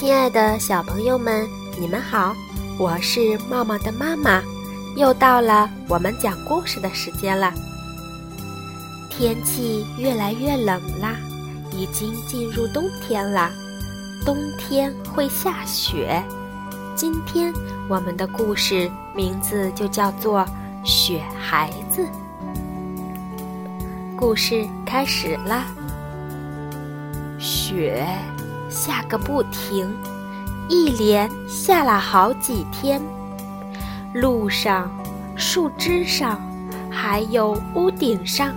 亲爱的小朋友们，你们好，我是茂茂的妈妈，又到了我们讲故事的时间了。天气越来越冷啦，已经进入冬天了，冬天会下雪。今天我们的故事名字就叫做《雪孩子》。故事开始啦，雪。下个不停，一连下了好几天。路上、树枝上，还有屋顶上，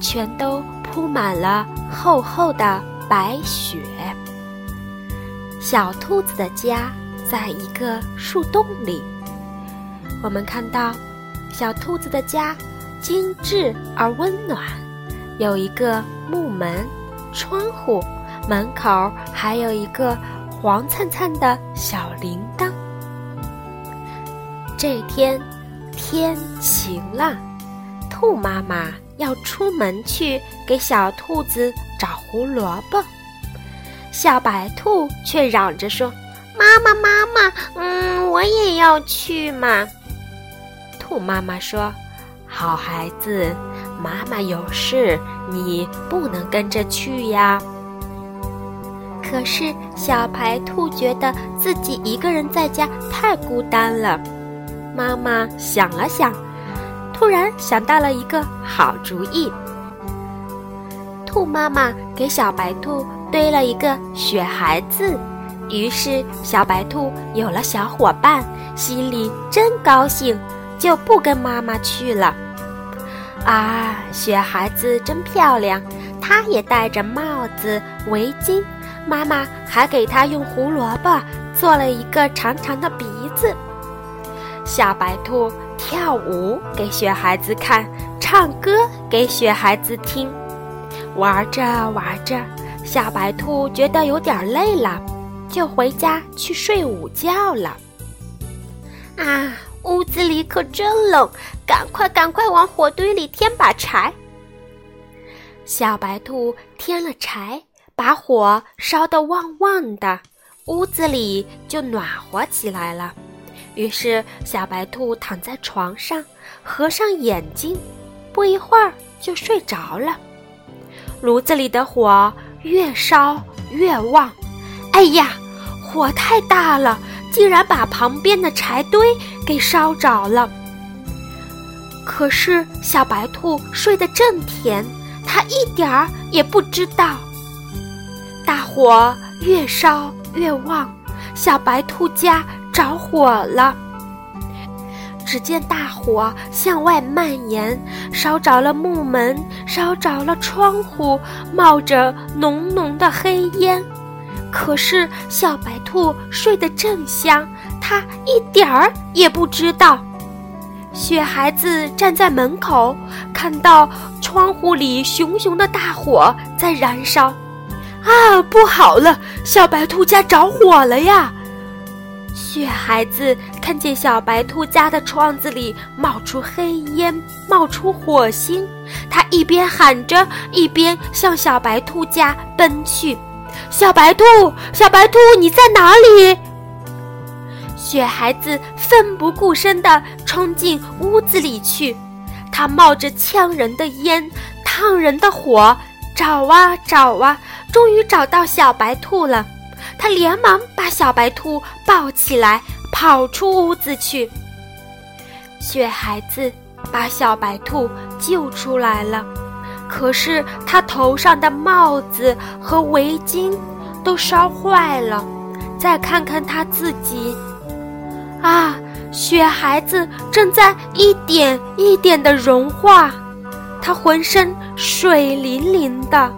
全都铺满了厚厚的白雪。小兔子的家在一个树洞里。我们看到，小兔子的家精致而温暖，有一个木门、窗户。门口还有一个黄灿灿的小铃铛。这天天晴了，兔妈妈要出门去给小兔子找胡萝卜，小白兔却嚷着说：“妈妈妈妈，嗯，我也要去嘛。”兔妈妈说：“好孩子，妈妈有事，你不能跟着去呀。”可是小白兔觉得自己一个人在家太孤单了。妈妈想了想，突然想到了一个好主意。兔妈妈给小白兔堆了一个雪孩子，于是小白兔有了小伙伴，心里真高兴，就不跟妈妈去了。啊，雪孩子真漂亮，它也戴着帽子、围巾。妈妈还给他用胡萝卜做了一个长长的鼻子。小白兔跳舞给雪孩子看，唱歌给雪孩子听。玩着玩着，小白兔觉得有点累了，就回家去睡午觉了。啊，屋子里可真冷，赶快赶快往火堆里添把柴。小白兔添了柴。把火烧得旺旺的，屋子里就暖和起来了。于是小白兔躺在床上，合上眼睛，不一会儿就睡着了。炉子里的火越烧越旺，哎呀，火太大了，竟然把旁边的柴堆给烧着了。可是小白兔睡得正甜，它一点儿也不知道。大火越烧越旺，小白兔家着火了。只见大火向外蔓延，烧着了木门，烧着了窗户，冒着浓浓的黑烟。可是小白兔睡得正香，它一点儿也不知道。雪孩子站在门口，看到窗户里熊熊的大火在燃烧。啊，不好了！小白兔家着火了呀！雪孩子看见小白兔家的窗子里冒出黑烟，冒出火星，他一边喊着，一边向小白兔家奔去。小白兔，小白兔，你在哪里？雪孩子奋不顾身地冲进屋子里去，他冒着呛人的烟，烫人的火。找啊找啊，终于找到小白兔了。他连忙把小白兔抱起来，跑出屋子去。雪孩子把小白兔救出来了，可是他头上的帽子和围巾都烧坏了。再看看他自己，啊，雪孩子正在一点一点的融化。它浑身水淋淋的。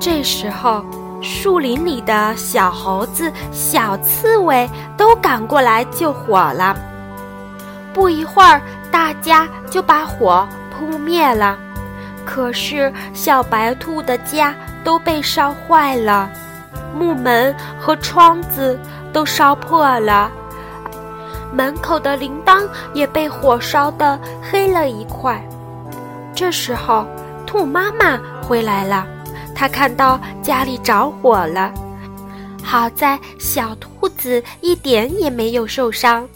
这时候，树林里的小猴子、小刺猬都赶过来救火了。不一会儿，大家就把火扑灭了。可是，小白兔的家都被烧坏了，木门和窗子都烧破了，门口的铃铛也被火烧得黑了一块。这时候，兔妈妈回来了。他看到家里着火了，好在小兔子一点也没有受伤。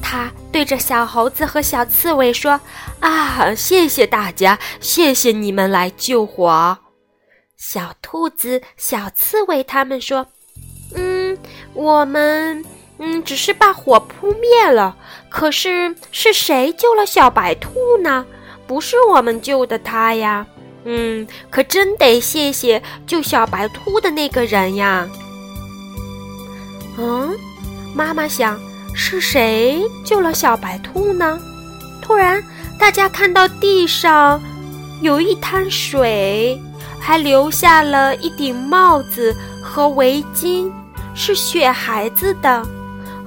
它对着小猴子和小刺猬说：“啊，谢谢大家，谢谢你们来救火。”小兔子、小刺猬他们说：“嗯，我们嗯只是把火扑灭了。可是是谁救了小白兔呢？不是我们救的它呀。嗯，可真得谢谢救小白兔的那个人呀。”嗯，妈妈想。是谁救了小白兔呢？突然，大家看到地上有一滩水，还留下了一顶帽子和围巾，是雪孩子的。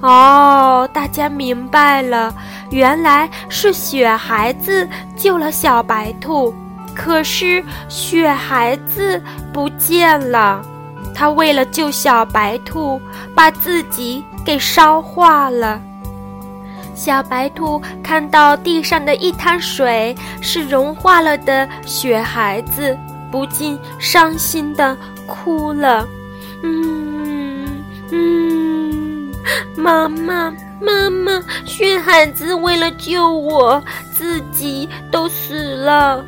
哦，大家明白了，原来是雪孩子救了小白兔。可是雪孩子不见了，他为了救小白兔，把自己。给烧化了。小白兔看到地上的一滩水是融化了的雪孩子，不禁伤心的哭了。嗯嗯，妈妈妈妈，雪孩子为了救我自己都死了。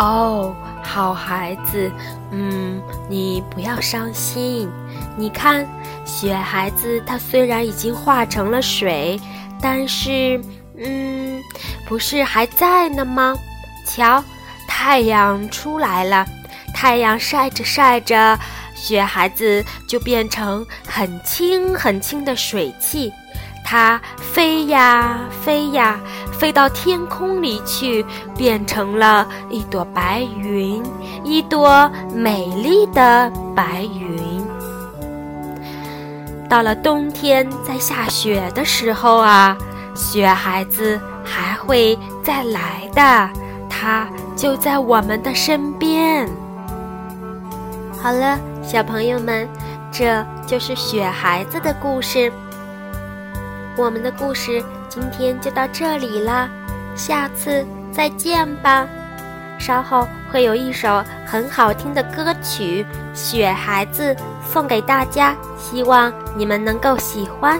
哦。好孩子，嗯，你不要伤心。你看，雪孩子它虽然已经化成了水，但是，嗯，不是还在呢吗？瞧，太阳出来了，太阳晒着晒着，雪孩子就变成很轻很轻的水汽。它飞呀飞呀，飞到天空里去，变成了一朵白云，一朵美丽的白云。到了冬天，在下雪的时候啊，雪孩子还会再来的，它就在我们的身边。好了，小朋友们，这就是雪孩子的故事。我们的故事今天就到这里了，下次再见吧。稍后会有一首很好听的歌曲《雪孩子》送给大家，希望你们能够喜欢。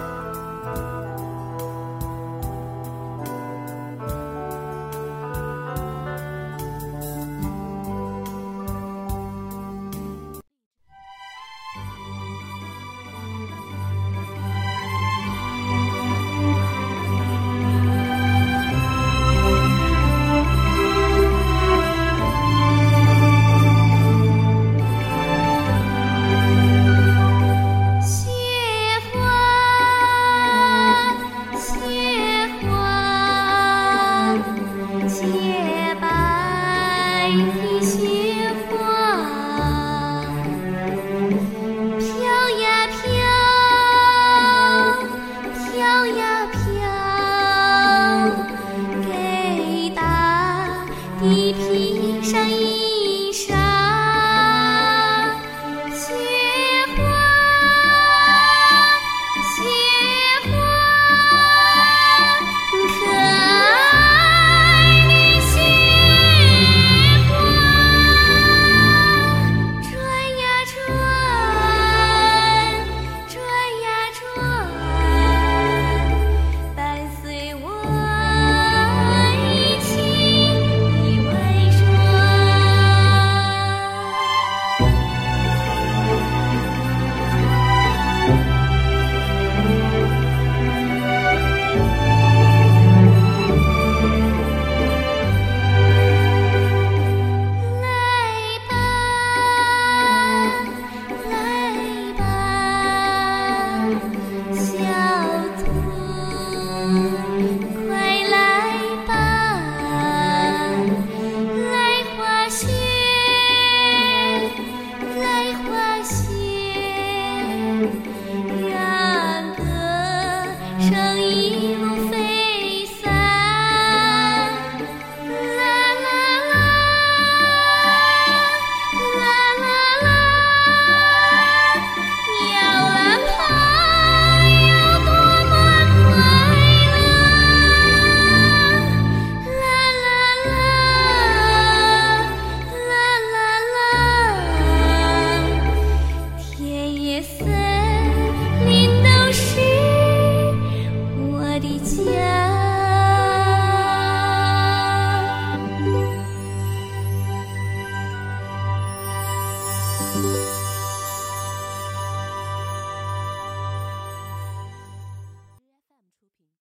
夜色。